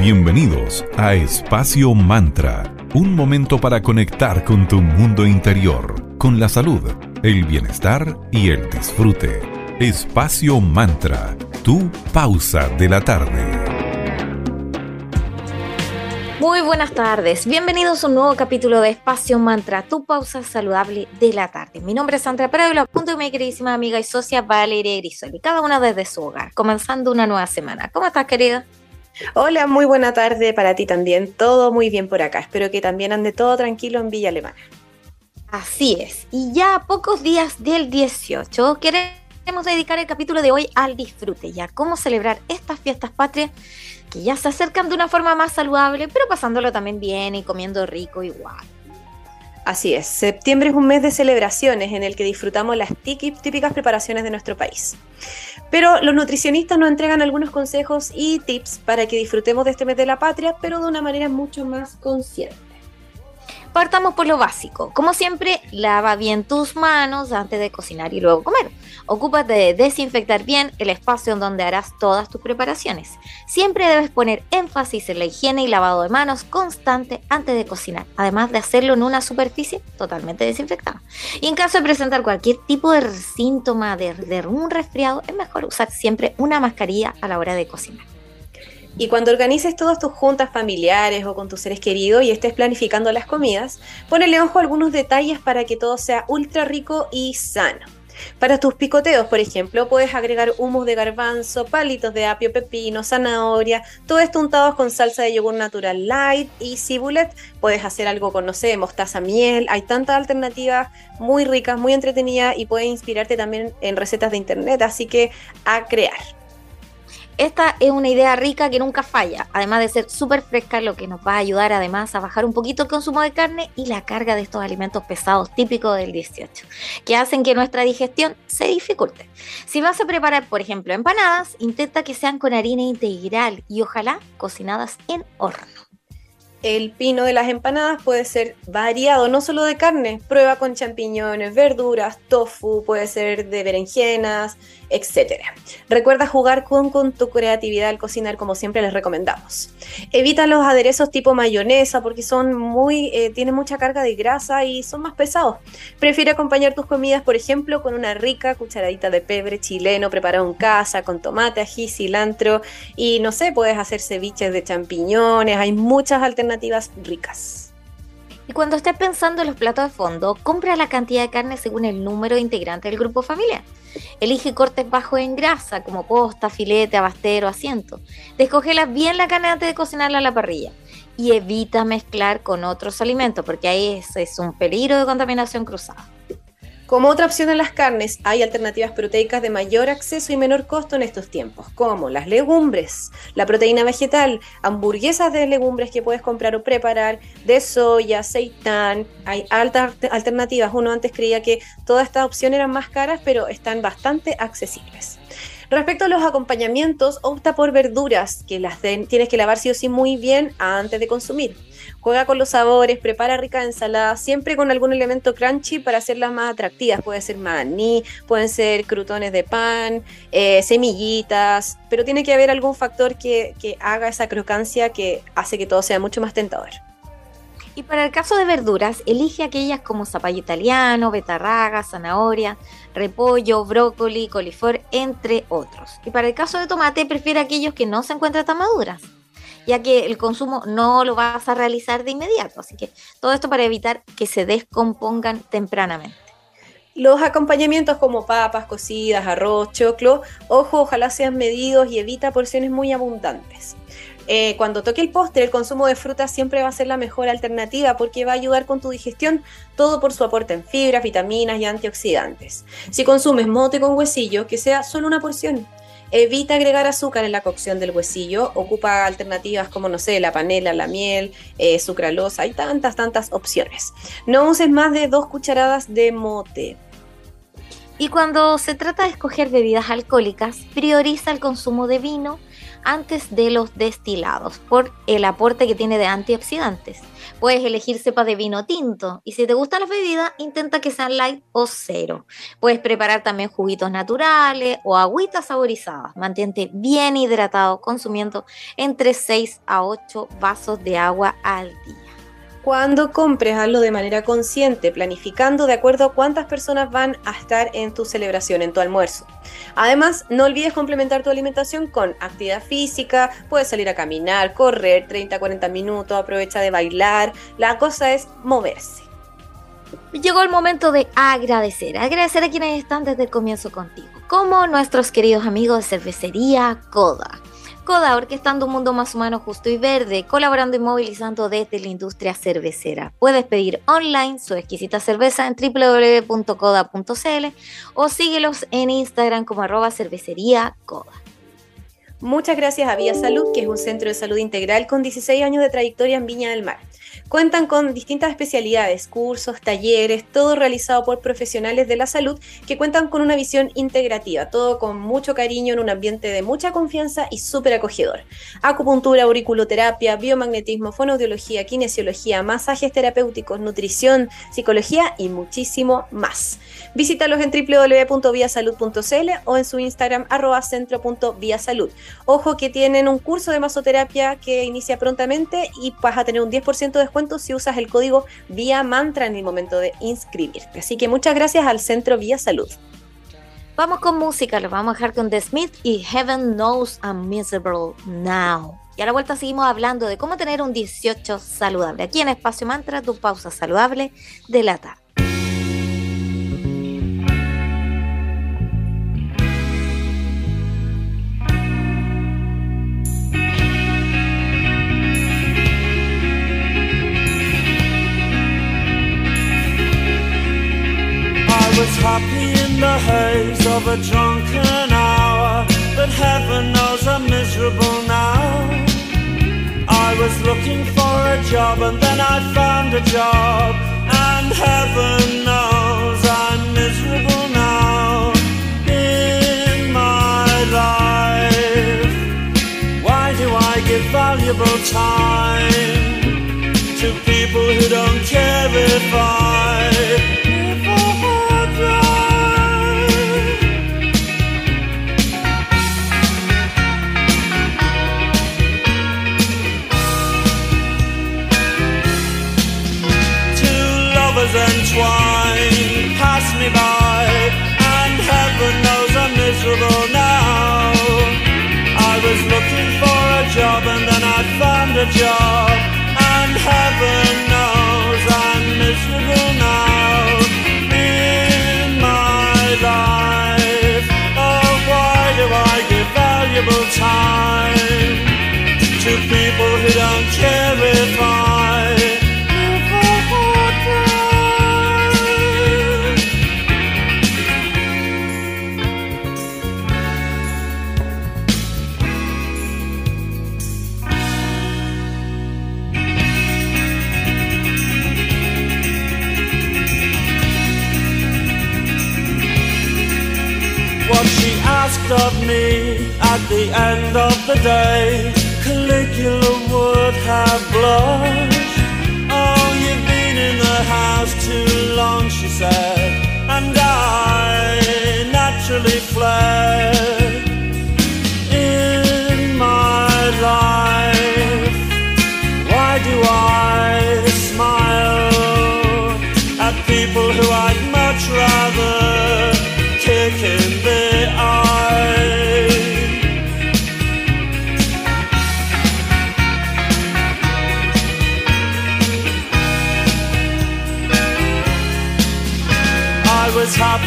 Bienvenidos a Espacio Mantra, un momento para conectar con tu mundo interior, con la salud, el bienestar y el disfrute. Espacio Mantra, tu pausa de la tarde. Muy buenas tardes, bienvenidos a un nuevo capítulo de Espacio Mantra, tu pausa saludable de la tarde. Mi nombre es Sandra Pérez junto a mi queridísima amiga y socia Valeria Grisoli, cada una desde su hogar, comenzando una nueva semana. ¿Cómo estás, querida? Hola, muy buena tarde para ti también. Todo muy bien por acá. Espero que también ande todo tranquilo en Villa Alemana. Así es. Y ya a pocos días del 18 queremos dedicar el capítulo de hoy al disfrute y a cómo celebrar estas fiestas patrias que ya se acercan de una forma más saludable, pero pasándolo también bien y comiendo rico igual. Así es, septiembre es un mes de celebraciones en el que disfrutamos las típicas preparaciones de nuestro país. Pero los nutricionistas nos entregan algunos consejos y tips para que disfrutemos de este mes de la patria, pero de una manera mucho más consciente. Partamos por lo básico. Como siempre, lava bien tus manos antes de cocinar y luego comer. Ocúpate de desinfectar bien el espacio en donde harás todas tus preparaciones. Siempre debes poner énfasis en la higiene y lavado de manos constante antes de cocinar, además de hacerlo en una superficie totalmente desinfectada. Y en caso de presentar cualquier tipo de síntoma de, de un resfriado, es mejor usar siempre una mascarilla a la hora de cocinar. Y cuando organices todas tus juntas familiares o con tus seres queridos y estés planificando las comidas, ponele ojo a algunos detalles para que todo sea ultra rico y sano. Para tus picoteos, por ejemplo, puedes agregar humus de garbanzo, palitos de apio, pepino, zanahoria, todo esto untados con salsa de yogur natural light y cibulet. Puedes hacer algo con, no sé, mostaza miel. Hay tantas alternativas muy ricas, muy entretenidas y puedes inspirarte también en recetas de internet, así que a crear. Esta es una idea rica que nunca falla, además de ser súper fresca, lo que nos va a ayudar además a bajar un poquito el consumo de carne y la carga de estos alimentos pesados típicos del 18, que hacen que nuestra digestión se dificulte. Si vas a preparar, por ejemplo, empanadas, intenta que sean con harina integral y ojalá cocinadas en horno. El pino de las empanadas puede ser variado, no solo de carne, prueba con champiñones, verduras, tofu, puede ser de berenjenas, etc. Recuerda jugar con, tu creatividad al cocinar como siempre les recomendamos. Evita los aderezos tipo mayonesa porque son muy, eh, tienen mucha carga de grasa y son más pesados. Prefiere acompañar tus comidas, por ejemplo, con una rica cucharadita de pebre chileno preparado en casa, con tomate, ají, cilantro y no sé, puedes hacer ceviches de champiñones, hay muchas alternativas ricas. Y cuando estés pensando en los platos de fondo, compra la cantidad de carne según el número de integrantes del grupo familiar. Elige cortes bajos en grasa, como posta, filete, abastero, asiento. Descongela bien la carne antes de cocinarla a la parrilla. Y evita mezclar con otros alimentos, porque ahí es un peligro de contaminación cruzada. Como otra opción en las carnes, hay alternativas proteicas de mayor acceso y menor costo en estos tiempos, como las legumbres, la proteína vegetal, hamburguesas de legumbres que puedes comprar o preparar, de soya, seitán, hay altas alternativas. Uno antes creía que todas estas opciones eran más caras, pero están bastante accesibles. Respecto a los acompañamientos, opta por verduras que las tienes que lavar sí o sí muy bien antes de consumir. Juega con los sabores, prepara rica ensalada, siempre con algún elemento crunchy para hacerlas más atractivas. Puede ser maní, pueden ser crutones de pan, eh, semillitas, pero tiene que haber algún factor que, que haga esa crocancia que hace que todo sea mucho más tentador. Y para el caso de verduras, elige aquellas como zapallo italiano, betarraga, zanahoria, repollo, brócoli, coliflor, entre otros. Y para el caso de tomate, prefiere aquellos que no se encuentran tan maduras, ya que el consumo no lo vas a realizar de inmediato. Así que todo esto para evitar que se descompongan tempranamente. Los acompañamientos como papas cocidas, arroz, choclo, ojo, ojalá sean medidos y evita porciones muy abundantes. Eh, cuando toque el postre, el consumo de fruta siempre va a ser la mejor alternativa porque va a ayudar con tu digestión, todo por su aporte en fibras, vitaminas y antioxidantes. Si consumes mote con huesillo, que sea solo una porción. Evita agregar azúcar en la cocción del huesillo. Ocupa alternativas como, no sé, la panela, la miel, eh, sucralosa. Hay tantas, tantas opciones. No uses más de dos cucharadas de mote. Y cuando se trata de escoger bebidas alcohólicas, prioriza el consumo de vino, antes de los destilados por el aporte que tiene de antioxidantes. Puedes elegir cepa de vino tinto y si te gustan las bebidas, intenta que sean light o cero. Puedes preparar también juguitos naturales o agüitas saborizadas. Mantente bien hidratado consumiendo entre 6 a 8 vasos de agua al día. Cuando compres, hazlo de manera consciente, planificando de acuerdo a cuántas personas van a estar en tu celebración, en tu almuerzo. Además, no olvides complementar tu alimentación con actividad física, puedes salir a caminar, correr 30-40 minutos, aprovecha de bailar, la cosa es moverse. Llegó el momento de agradecer, agradecer a quienes están desde el comienzo contigo, como nuestros queridos amigos de cervecería Coda Coda, orquestando un mundo más humano, justo y verde, colaborando y movilizando desde la industria cervecera. Puedes pedir online su exquisita cerveza en www.coda.cl o síguelos en Instagram como arroba cervecería. Muchas gracias a Vía Salud, que es un centro de salud integral con 16 años de trayectoria en Viña del Mar. Cuentan con distintas especialidades, cursos, talleres, todo realizado por profesionales de la salud que cuentan con una visión integrativa, todo con mucho cariño en un ambiente de mucha confianza y súper acogedor. Acupuntura, auriculoterapia, biomagnetismo, fonoaudiología, kinesiología, masajes terapéuticos, nutrición, psicología y muchísimo más. Visítalos en www.viasalud.cl o en su Instagram arroba centro.viasalud. Ojo que tienen un curso de masoterapia que inicia prontamente y vas a tener un 10% de descuento si usas el código Vía Mantra en el momento de inscribirte. Así que muchas gracias al Centro Vía Salud. Vamos con música, lo vamos a dejar con The Smith y Heaven Knows I'm Miserable Now. Y a la vuelta seguimos hablando de cómo tener un 18 saludable. Aquí en Espacio Mantra, tu pausa saludable de la tarde. The haze of a drunken hour, but heaven knows I'm miserable now. I was looking for a job and then I found a job, and heaven knows I'm miserable now in my life. Why do I give valuable time to people who don't care if I? Miserable now. I was looking for a job and then I found a job, and heaven knows I'm miserable now in my life. Oh, why do I give valuable time to people who don't care if I? Of me at the end of the day. Caligula would have blushed. Oh, you've been in the house too long, she said, and I naturally fled. In my life, why do I smile at people who I'd much rather kick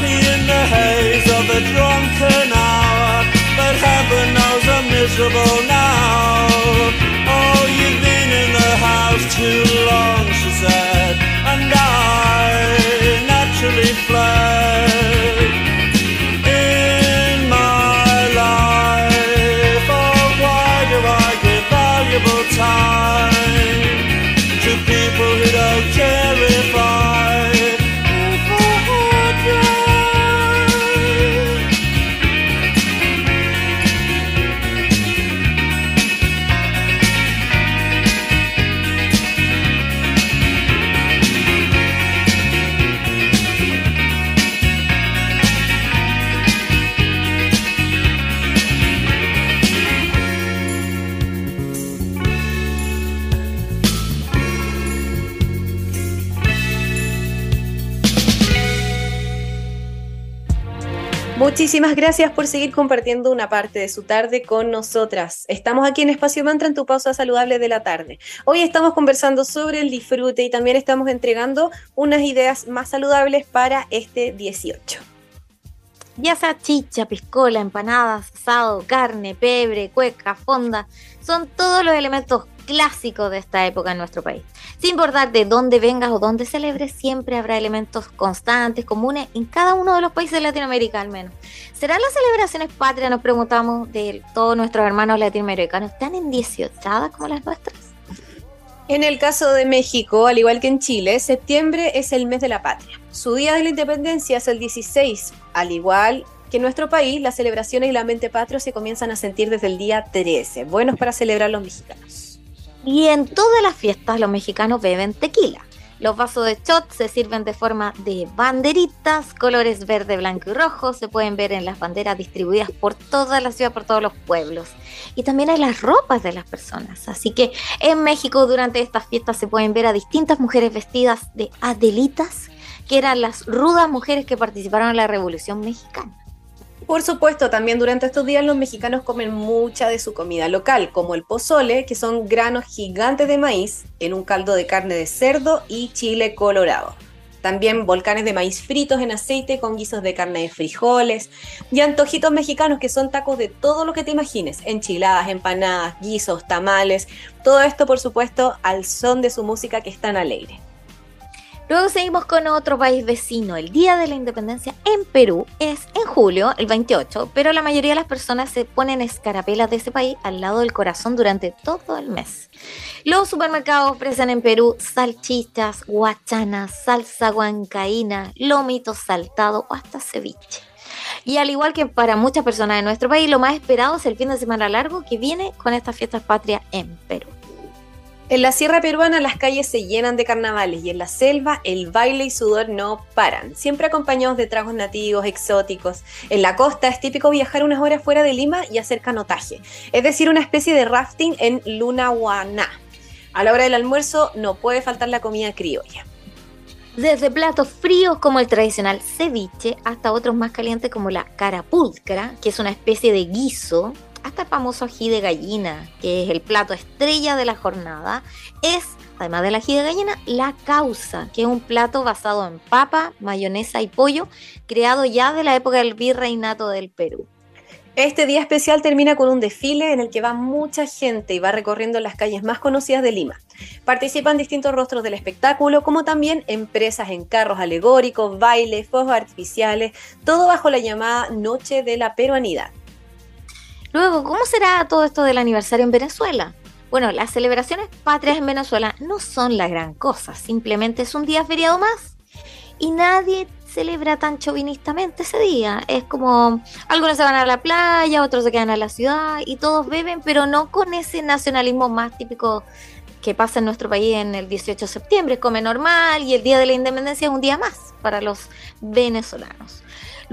happy in the haze of a drunken hour, but heaven knows I'm miserable now. Oh, you've been in the house too long, Muchísimas gracias por seguir compartiendo una parte de su tarde con nosotras. Estamos aquí en Espacio Mantra en tu pausa saludable de la tarde. Hoy estamos conversando sobre el disfrute y también estamos entregando unas ideas más saludables para este 18. Ya sea chicha, piscola, empanadas, asado, carne, pebre, cueca, fonda, son todos los elementos clásicos de esta época en nuestro país. Sin importar de dónde vengas o dónde celebres, siempre habrá elementos constantes, comunes en cada uno de los países de Latinoamérica al menos. ¿Serán las celebraciones patrias, nos preguntamos, de todos nuestros hermanos latinoamericanos, tan en 18 como las nuestras? En el caso de México, al igual que en Chile, septiembre es el mes de la patria. Su día de la independencia es el 16, al igual que en nuestro país las celebraciones y la mente patria se comienzan a sentir desde el día 13, buenos para celebrar los mexicanos. Y en todas las fiestas los mexicanos beben tequila. Los vasos de shot se sirven de forma de banderitas, colores verde, blanco y rojo. Se pueden ver en las banderas distribuidas por toda la ciudad, por todos los pueblos. Y también en las ropas de las personas. Así que en México durante estas fiestas se pueden ver a distintas mujeres vestidas de adelitas, que eran las rudas mujeres que participaron en la Revolución Mexicana. Por supuesto, también durante estos días los mexicanos comen mucha de su comida local, como el pozole, que son granos gigantes de maíz en un caldo de carne de cerdo y chile colorado. También volcanes de maíz fritos en aceite con guisos de carne de frijoles y antojitos mexicanos que son tacos de todo lo que te imagines, enchiladas, empanadas, guisos, tamales, todo esto por supuesto al son de su música que es tan alegre. Luego seguimos con otro país vecino. El Día de la Independencia en Perú es en julio, el 28, pero la mayoría de las personas se ponen escarapelas de ese país al lado del corazón durante todo el mes. Los supermercados ofrecen en Perú salchichas, guachanas, salsa guancaína, lomito saltado o hasta ceviche. Y al igual que para muchas personas de nuestro país, lo más esperado es el fin de semana largo que viene con estas fiestas patrias en Perú. En la sierra peruana las calles se llenan de carnavales y en la selva el baile y sudor no paran, siempre acompañados de tragos nativos, exóticos. En la costa es típico viajar unas horas fuera de Lima y hacer canotaje, es decir, una especie de rafting en Lunahuaná. A la hora del almuerzo no puede faltar la comida criolla. Desde platos fríos como el tradicional ceviche hasta otros más calientes como la carapulcra, que es una especie de guiso hasta el famoso ají de gallina, que es el plato estrella de la jornada, es, además del ají de gallina, la causa, que es un plato basado en papa, mayonesa y pollo, creado ya de la época del virreinato del Perú. Este día especial termina con un desfile en el que va mucha gente y va recorriendo las calles más conocidas de Lima. Participan distintos rostros del espectáculo, como también empresas en carros alegóricos, bailes, fuegos artificiales, todo bajo la llamada Noche de la Peruanidad. Luego, ¿cómo será todo esto del aniversario en Venezuela? Bueno, las celebraciones patrias en Venezuela no son la gran cosa, simplemente es un día feriado más y nadie celebra tan chauvinistamente ese día. Es como algunos se van a la playa, otros se quedan a la ciudad y todos beben, pero no con ese nacionalismo más típico que pasa en nuestro país en el 18 de septiembre. Come normal y el Día de la Independencia es un día más para los venezolanos.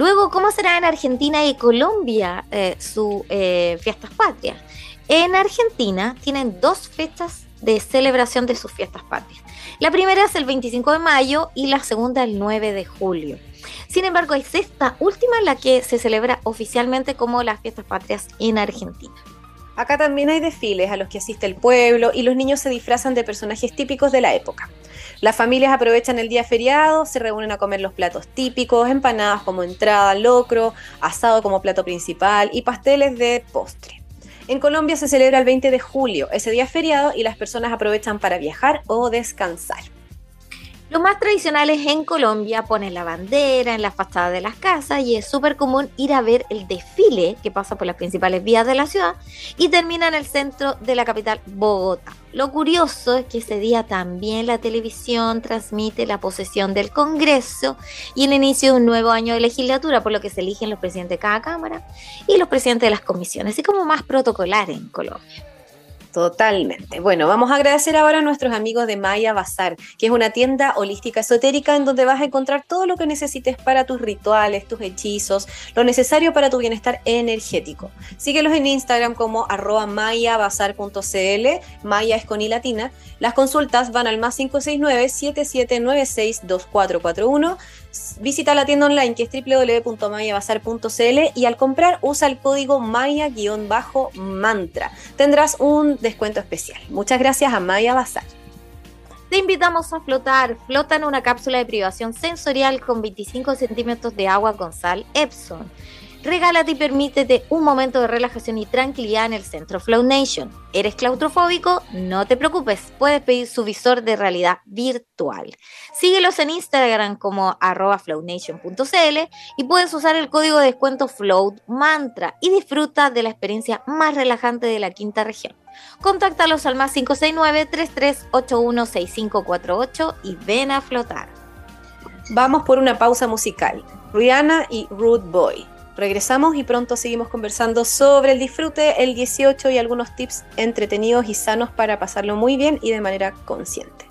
Luego, ¿cómo será en Argentina y Colombia eh, sus eh, fiestas patrias? En Argentina tienen dos fechas de celebración de sus fiestas patrias. La primera es el 25 de mayo y la segunda el 9 de julio. Sin embargo, es esta última la que se celebra oficialmente como las fiestas patrias en Argentina. Acá también hay desfiles a los que asiste el pueblo y los niños se disfrazan de personajes típicos de la época. Las familias aprovechan el día feriado, se reúnen a comer los platos típicos, empanadas como entrada, locro, asado como plato principal y pasteles de postre. En Colombia se celebra el 20 de julio, ese día feriado, y las personas aprovechan para viajar o descansar. Los más tradicionales en Colombia ponen la bandera en la fachada de las casas y es súper común ir a ver el desfile que pasa por las principales vías de la ciudad y termina en el centro de la capital, Bogotá. Lo curioso es que ese día también la televisión transmite la posesión del Congreso y el inicio de un nuevo año de legislatura, por lo que se eligen los presidentes de cada Cámara y los presidentes de las comisiones, así como más protocolar en Colombia. Totalmente. Bueno, vamos a agradecer ahora a nuestros amigos de Maya Bazar, que es una tienda holística esotérica en donde vas a encontrar todo lo que necesites para tus rituales, tus hechizos, lo necesario para tu bienestar energético. Síguelos en Instagram como arroba mayabazar.cl, Maya es con latina. Las consultas van al más 569-7796-2441 visita la tienda online que es www.mayabazar.cl y al comprar usa el código Maya-mantra. Tendrás un descuento especial. Muchas gracias a Maya Bazar. Te invitamos a flotar. Flota en una cápsula de privación sensorial con 25 centímetros de agua con sal Epson. Regálate y permítete un momento de relajación y tranquilidad en el centro Flow Nation. ¿Eres claustrofóbico? No te preocupes, puedes pedir su visor de realidad virtual. Síguelos en Instagram como flownation.cl y puedes usar el código de descuento Float Mantra y disfruta de la experiencia más relajante de la quinta región. Contáctalos al más 569-3381-6548 y ven a flotar. Vamos por una pausa musical. Rihanna y Rude Boy. Regresamos y pronto seguimos conversando sobre el disfrute, el 18 y algunos tips entretenidos y sanos para pasarlo muy bien y de manera consciente.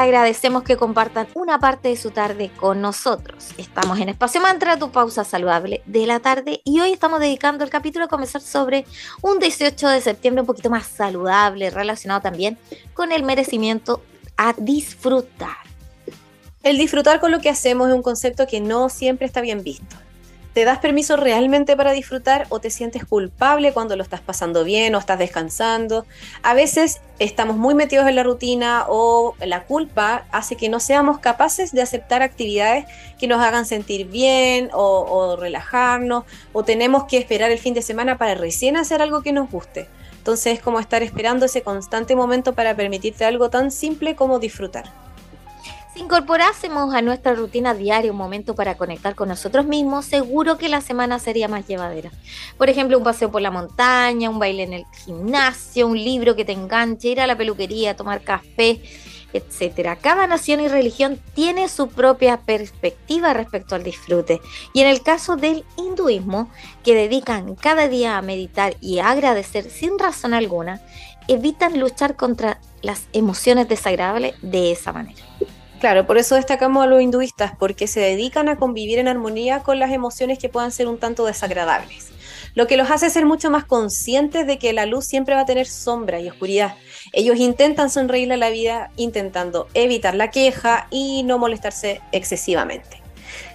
Agradecemos que compartan una parte de su tarde con nosotros. Estamos en Espacio Mantra, tu pausa saludable de la tarde, y hoy estamos dedicando el capítulo a comenzar sobre un 18 de septiembre un poquito más saludable, relacionado también con el merecimiento a disfrutar. El disfrutar con lo que hacemos es un concepto que no siempre está bien visto. ¿Te das permiso realmente para disfrutar o te sientes culpable cuando lo estás pasando bien o estás descansando? A veces estamos muy metidos en la rutina o la culpa hace que no seamos capaces de aceptar actividades que nos hagan sentir bien o, o relajarnos o tenemos que esperar el fin de semana para recién hacer algo que nos guste. Entonces es como estar esperando ese constante momento para permitirte algo tan simple como disfrutar. Incorporásemos a nuestra rutina diaria un momento para conectar con nosotros mismos, seguro que la semana sería más llevadera. Por ejemplo, un paseo por la montaña, un baile en el gimnasio, un libro que te enganche, ir a la peluquería, tomar café, etcétera. Cada nación y religión tiene su propia perspectiva respecto al disfrute. Y en el caso del hinduismo, que dedican cada día a meditar y a agradecer sin razón alguna, evitan luchar contra las emociones desagradables de esa manera. Claro, por eso destacamos a los hinduistas, porque se dedican a convivir en armonía con las emociones que puedan ser un tanto desagradables. Lo que los hace ser mucho más conscientes de que la luz siempre va a tener sombra y oscuridad. Ellos intentan sonreírle a la vida intentando evitar la queja y no molestarse excesivamente.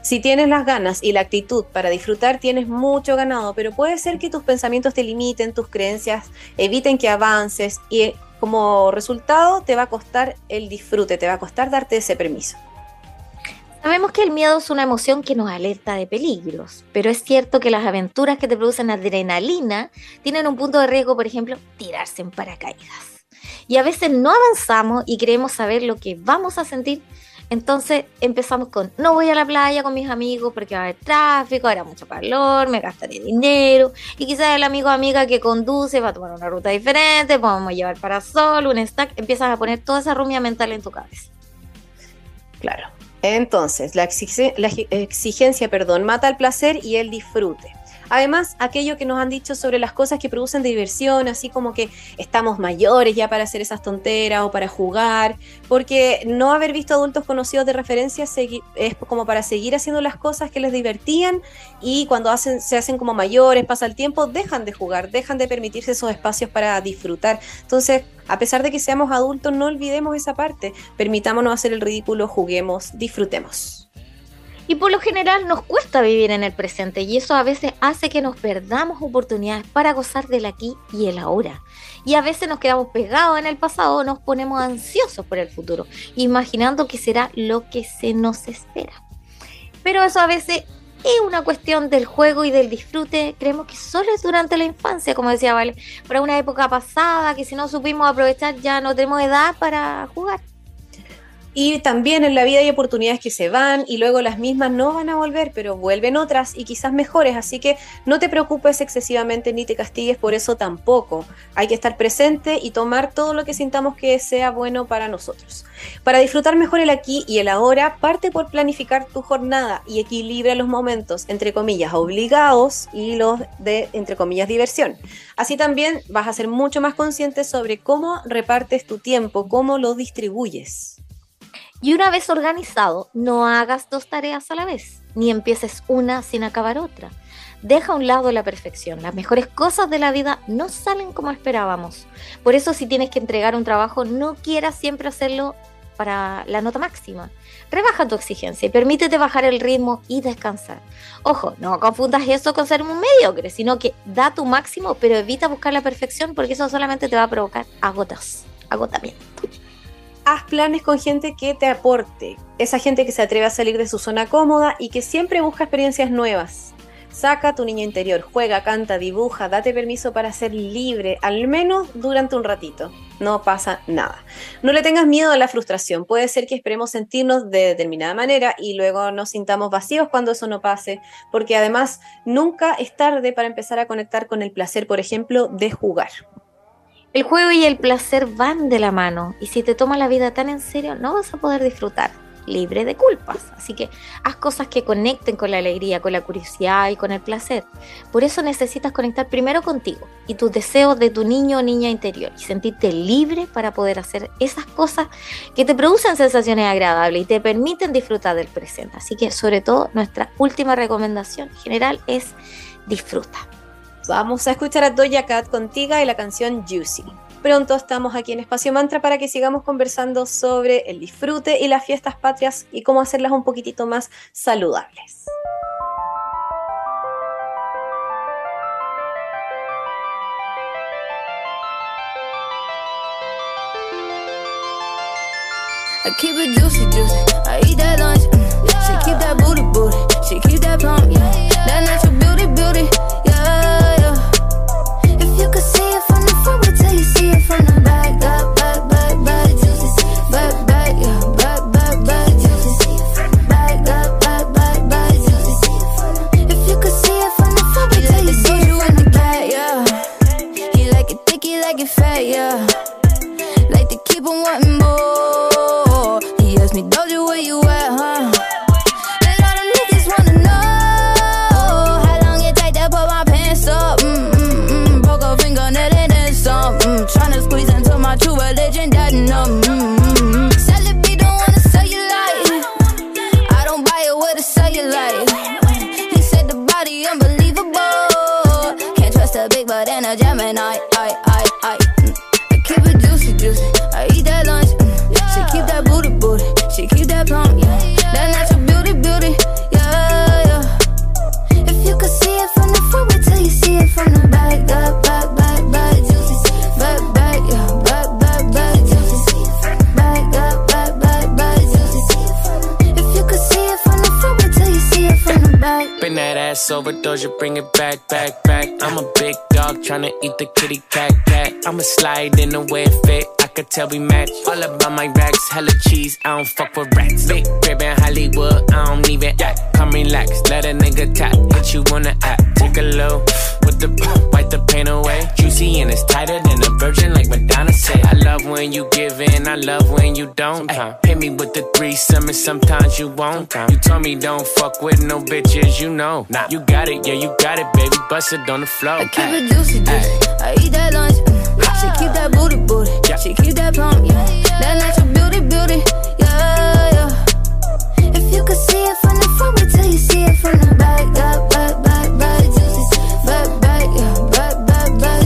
Si tienes las ganas y la actitud para disfrutar, tienes mucho ganado, pero puede ser que tus pensamientos te limiten, tus creencias eviten que avances y como resultado te va a costar el disfrute, te va a costar darte ese permiso. Sabemos que el miedo es una emoción que nos alerta de peligros, pero es cierto que las aventuras que te producen adrenalina tienen un punto de riesgo, por ejemplo, tirarse en paracaídas. Y a veces no avanzamos y creemos saber lo que vamos a sentir entonces empezamos con, no voy a la playa con mis amigos porque va a haber tráfico, habrá mucho calor, me gastaré dinero. Y quizás el amigo o amiga que conduce va a tomar una ruta diferente, podemos llevar para sol, un stack, empiezas a poner toda esa rumia mental en tu cabeza. Claro. Entonces, la, exigencia, perdón, mata el placer y el disfrute. Además, aquello que nos han dicho sobre las cosas que producen diversión, así como que estamos mayores ya para hacer esas tonteras o para jugar, porque no haber visto adultos conocidos de referencia es como para seguir haciendo las cosas que les divertían y cuando hacen, se hacen como mayores, pasa el tiempo, dejan de jugar, dejan de permitirse esos espacios para disfrutar. Entonces, a pesar de que seamos adultos, no olvidemos esa parte, permitámonos hacer el ridículo, juguemos, disfrutemos. Y por lo general nos cuesta vivir en el presente y eso a veces hace que nos perdamos oportunidades para gozar del aquí y el ahora. Y a veces nos quedamos pegados en el pasado, nos ponemos ansiosos por el futuro, imaginando que será lo que se nos espera. Pero eso a veces es una cuestión del juego y del disfrute. Creemos que solo es durante la infancia, como decía Vale, para una época pasada que si no supimos aprovechar ya no tenemos edad para jugar. Y también en la vida hay oportunidades que se van y luego las mismas no van a volver, pero vuelven otras y quizás mejores. Así que no te preocupes excesivamente ni te castigues por eso tampoco. Hay que estar presente y tomar todo lo que sintamos que sea bueno para nosotros. Para disfrutar mejor el aquí y el ahora, parte por planificar tu jornada y equilibra los momentos, entre comillas, obligados y los de, entre comillas, diversión. Así también vas a ser mucho más consciente sobre cómo repartes tu tiempo, cómo lo distribuyes. Y una vez organizado, no hagas dos tareas a la vez, ni empieces una sin acabar otra. Deja a un lado la perfección. Las mejores cosas de la vida no salen como esperábamos. Por eso si tienes que entregar un trabajo, no quieras siempre hacerlo para la nota máxima. Rebaja tu exigencia y permítete bajar el ritmo y descansar. Ojo, no confundas eso con ser un mediocre, sino que da tu máximo, pero evita buscar la perfección porque eso solamente te va a provocar agotas, agotamiento haz planes con gente que te aporte, esa gente que se atreve a salir de su zona cómoda y que siempre busca experiencias nuevas. Saca a tu niño interior, juega, canta, dibuja, date permiso para ser libre, al menos durante un ratito. No pasa nada. No le tengas miedo a la frustración. Puede ser que esperemos sentirnos de determinada manera y luego nos sintamos vacíos cuando eso no pase, porque además nunca es tarde para empezar a conectar con el placer, por ejemplo, de jugar. El juego y el placer van de la mano y si te tomas la vida tan en serio no vas a poder disfrutar libre de culpas. Así que haz cosas que conecten con la alegría, con la curiosidad y con el placer. Por eso necesitas conectar primero contigo y tus deseos de tu niño o niña interior y sentirte libre para poder hacer esas cosas que te producen sensaciones agradables y te permiten disfrutar del presente. Así que sobre todo nuestra última recomendación general es disfruta. Vamos a escuchar a Doja Cat contigo y la canción Juicy. Pronto estamos aquí en Espacio Mantra para que sigamos conversando sobre el disfrute y las fiestas patrias y cómo hacerlas un poquitito más saludables. I keep it juicy, juicy. I eat that lunch. She keep that booty, booty. She keep that. Yeah. Doja, bring it back, back, back. I'm a big dog tryna eat the kitty cat, cat. I'ma slide in the way it fit. I could tell we match. All about my racks, hella cheese. I don't fuck with rats. Big crib in Hollywood, I don't even act. Come relax, let a nigga tap. Hit you on the app, take a low. With the wipe the pain away. Juicy and it's tighter than a virgin, like Madonna said. I love when you give in, I love when you don't. Ay, hit me with the threesome, and sometimes you won't. You told me don't fuck with no bitches, you know. Nah, you got it, yeah, you got it, baby. Bust it on the floor. I keep it juicy, juicy. I eat that lunch. Mm. She keep that booty, booty. She keep that plump. Yeah. That natural beauty, beauty. Yeah, yeah. If you could see it from the front, wait till you see it from the back. Back, back, back, back, juicy. Back, back, yeah. Back, back, back,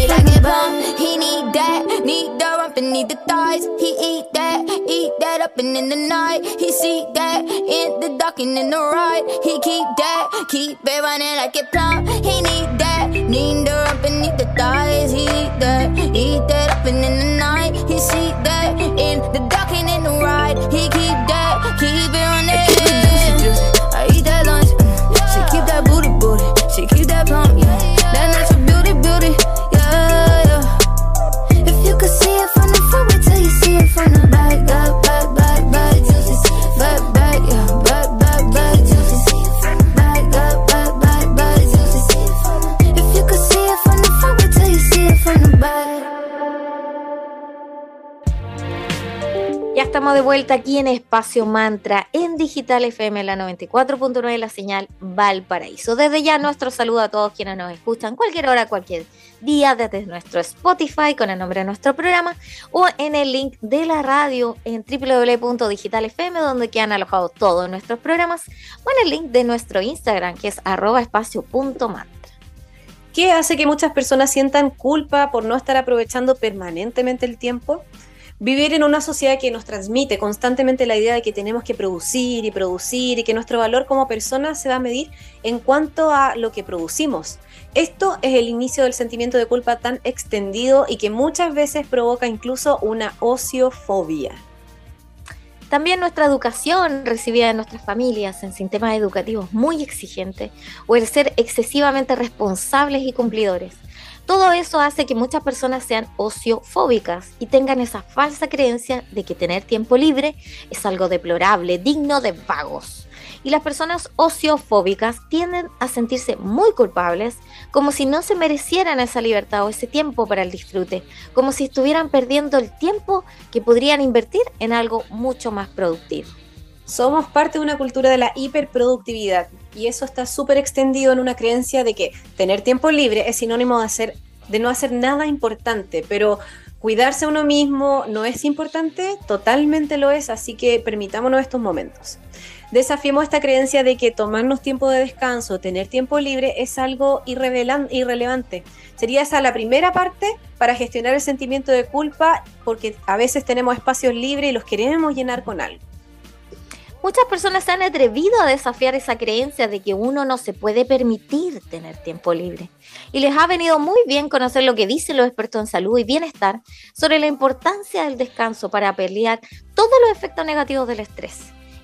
He like it bump, he need that, need the rump and need the thighs. He eat that, eat that up and in the night. He see that in the dark and in the right. He keep that, keep it running like it plump. He need that, need the rump and need the thighs. He eat that, eat that up and in the night. He see that in the dark and in the right. He keep that, estamos de vuelta aquí en Espacio Mantra en Digital FM, la 94.9, la señal Valparaíso. Desde ya nuestro saludo a todos quienes nos escuchan cualquier hora, cualquier día, desde nuestro Spotify con el nombre de nuestro programa o en el link de la radio en www.digitalfm donde quedan alojados todos nuestros programas o en el link de nuestro Instagram que es espacio.mantra. ¿Qué hace que muchas personas sientan culpa por no estar aprovechando permanentemente el tiempo? Vivir en una sociedad que nos transmite constantemente la idea de que tenemos que producir y producir y que nuestro valor como personas se va a medir en cuanto a lo que producimos. Esto es el inicio del sentimiento de culpa tan extendido y que muchas veces provoca incluso una ociofobia. También nuestra educación recibida de nuestras familias en sistemas educativos muy exigentes o el ser excesivamente responsables y cumplidores. Todo eso hace que muchas personas sean ociofóbicas y tengan esa falsa creencia de que tener tiempo libre es algo deplorable, digno de vagos. Y las personas ociofóbicas tienden a sentirse muy culpables, como si no se merecieran esa libertad o ese tiempo para el disfrute, como si estuvieran perdiendo el tiempo que podrían invertir en algo mucho más productivo. Somos parte de una cultura de la hiperproductividad y eso está súper extendido en una creencia de que tener tiempo libre es sinónimo de, hacer, de no hacer nada importante, pero Cuidarse a uno mismo no es importante, totalmente lo es, así que permitámonos estos momentos. Desafiemos esta creencia de que tomarnos tiempo de descanso, tener tiempo libre es algo irrelevante. Sería esa la primera parte para gestionar el sentimiento de culpa porque a veces tenemos espacios libres y los queremos llenar con algo. Muchas personas se han atrevido a desafiar esa creencia de que uno no se puede permitir tener tiempo libre. Y les ha venido muy bien conocer lo que dicen los expertos en salud y bienestar sobre la importancia del descanso para pelear todos los efectos negativos del estrés.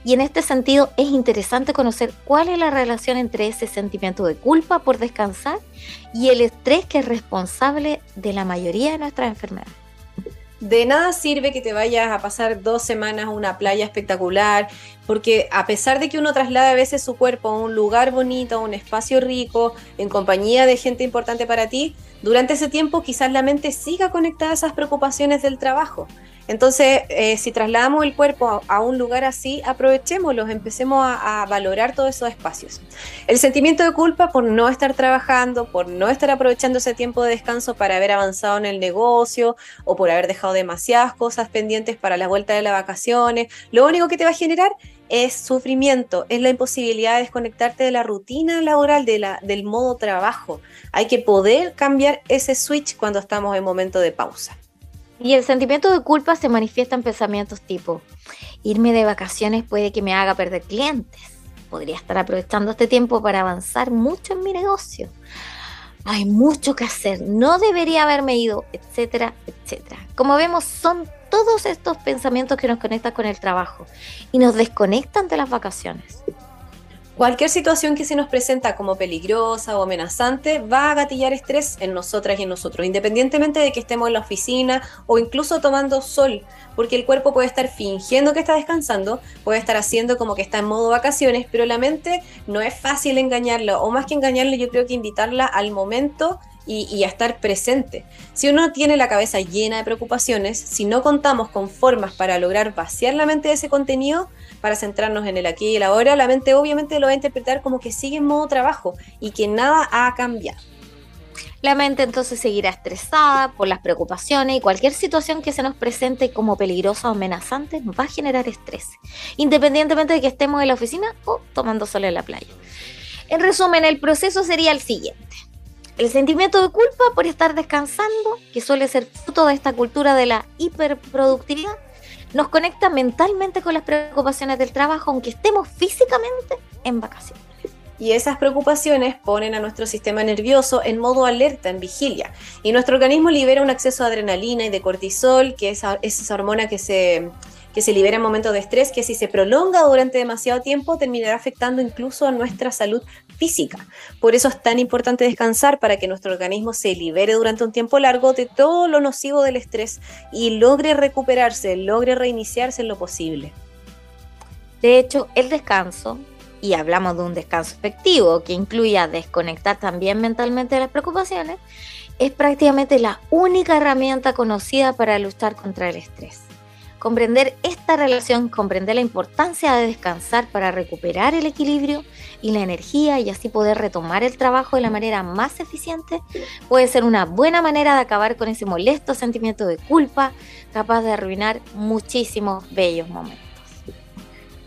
Y en este sentido es interesante conocer cuál es la relación entre ese sentimiento de culpa por descansar y el estrés que es responsable de la mayoría de nuestras enfermedades. De nada sirve que te vayas a pasar dos semanas a una playa espectacular, porque a pesar de que uno traslade a veces su cuerpo a un lugar bonito, a un espacio rico, en compañía de gente importante para ti, durante ese tiempo quizás la mente siga conectada a esas preocupaciones del trabajo. Entonces, eh, si trasladamos el cuerpo a, un lugar así, aprovechémoslos, empecemos a, valorar todos esos espacios. El sentimiento de culpa por no estar trabajando, por no estar aprovechando ese tiempo de descanso para haber avanzado en el negocio o por haber dejado demasiadas cosas pendientes para la vuelta de las vacaciones, lo único que te va a generar es sufrimiento, es la imposibilidad de desconectarte de la rutina laboral, de la, del modo trabajo. Hay que poder cambiar ese switch cuando estamos en momento de pausa. Y el sentimiento de culpa se manifiesta en pensamientos tipo, irme de vacaciones puede que me haga perder clientes, podría estar aprovechando este tiempo para avanzar mucho en mi negocio, hay mucho que hacer, no debería haberme ido, etcétera, etcétera. Como vemos, son todos estos pensamientos que nos conectan con el trabajo y nos desconectan de las vacaciones. Cualquier situación que se nos presenta como peligrosa o amenazante va a gatillar estrés en nosotras y en nosotros, independientemente de que estemos en la oficina o incluso tomando sol, porque el cuerpo puede estar fingiendo que está descansando, puede estar haciendo como que está en modo vacaciones, pero la mente no es fácil engañarla, o más que engañarla, yo creo que invitarla al momento y, a estar presente. Si uno tiene la cabeza llena de preocupaciones, si no contamos con formas para lograr vaciar la mente de ese contenido, para centrarnos en el aquí y el ahora, la mente obviamente lo va a interpretar como que sigue en modo trabajo y que nada ha cambiado. La mente entonces seguirá estresada por las preocupaciones y cualquier situación que se nos presente como peligrosa o amenazante nos va a generar estrés, independientemente de que estemos en la oficina o tomando sol en la playa. En resumen, el proceso sería el siguiente. El sentimiento de culpa por estar descansando, que suele ser fruto de esta cultura de la hiperproductividad, nos conecta mentalmente con las preocupaciones del trabajo, aunque estemos físicamente en vacaciones. Y esas preocupaciones ponen a nuestro sistema nervioso en modo alerta, en vigilia. Y nuestro organismo libera un exceso de adrenalina y de cortisol, que es esa hormona que se que se libera en momentos de estrés, que si se prolonga durante demasiado tiempo terminará afectando incluso a nuestra salud física. Por eso es tan importante descansar para que nuestro organismo se libere durante un tiempo largo de todo lo nocivo del estrés y logre recuperarse, logre reiniciarse en lo posible. De hecho, el descanso, y hablamos de un descanso efectivo que incluya desconectar también mentalmente de las preocupaciones, es prácticamente la única herramienta conocida para luchar contra el estrés. Comprender esta relación, comprender la importancia de descansar para recuperar el equilibrio y la energía y así poder retomar el trabajo de la manera más eficiente, puede ser una buena manera de acabar con ese molesto sentimiento de culpa capaz de arruinar muchísimos bellos momentos.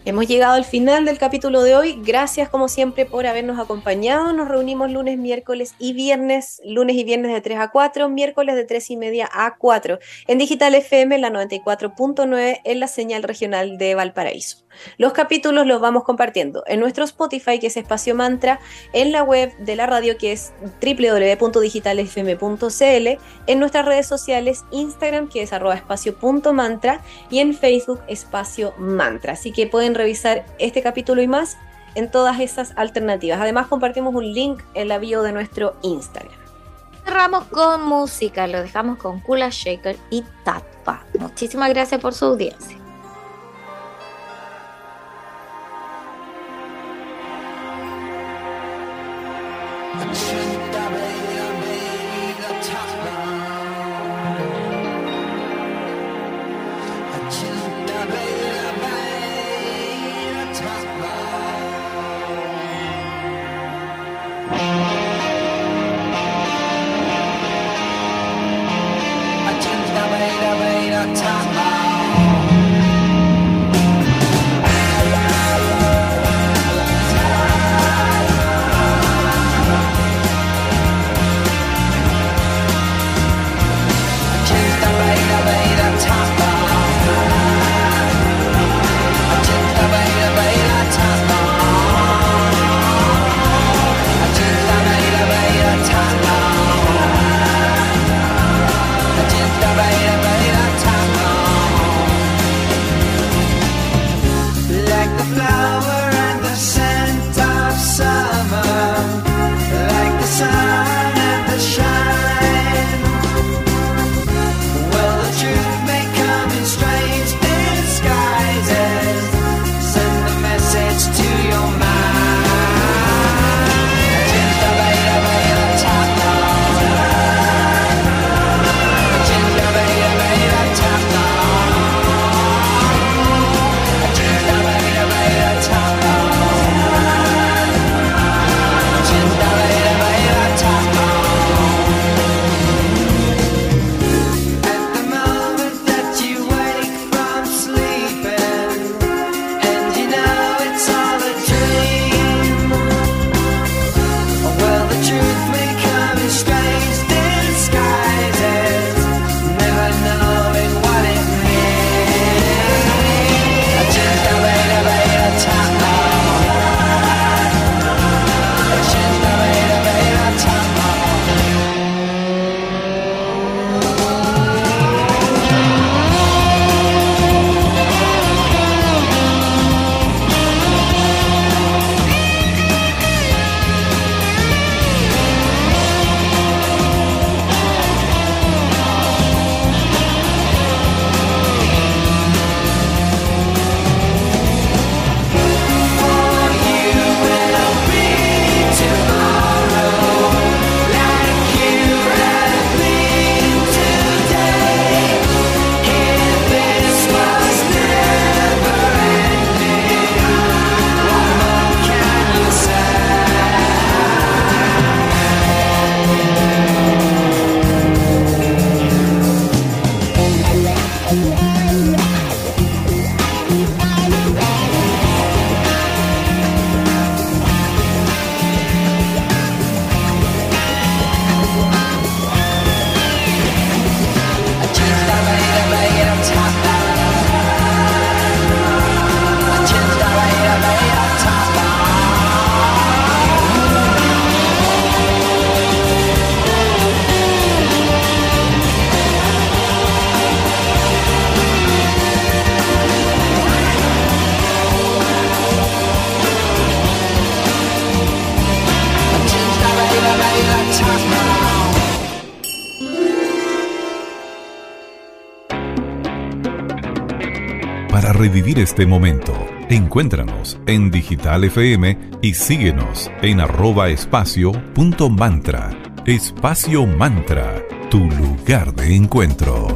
Hemos llegado al final del capítulo de hoy. Gracias como siempre por habernos acompañado. Nos reunimos lunes, miércoles y viernes, lunes y viernes de 3 a 4, miércoles de 3 y media a 4, en Digital FM, la 94.9, en la señal regional de Valparaíso. Los capítulos los vamos compartiendo en nuestro Spotify, que es Espacio Mantra, en la web de la radio, que es www.digitalfm.cl, en nuestras redes sociales, Instagram, que es arroba espacio.mantra, y en Facebook, Espacio Mantra. Así que pueden revisar este capítulo y más en todas esas alternativas. Además, compartimos un link en la bio de nuestro Instagram. Cerramos con música, lo dejamos con Kula Shaker y Tatpa. Muchísimas gracias por su audiencia. your time. Revivir este momento. Encuéntranos en Digital FM y síguenos en arroba espacio punto mantra. Espacio Mantra, tu lugar de encuentro.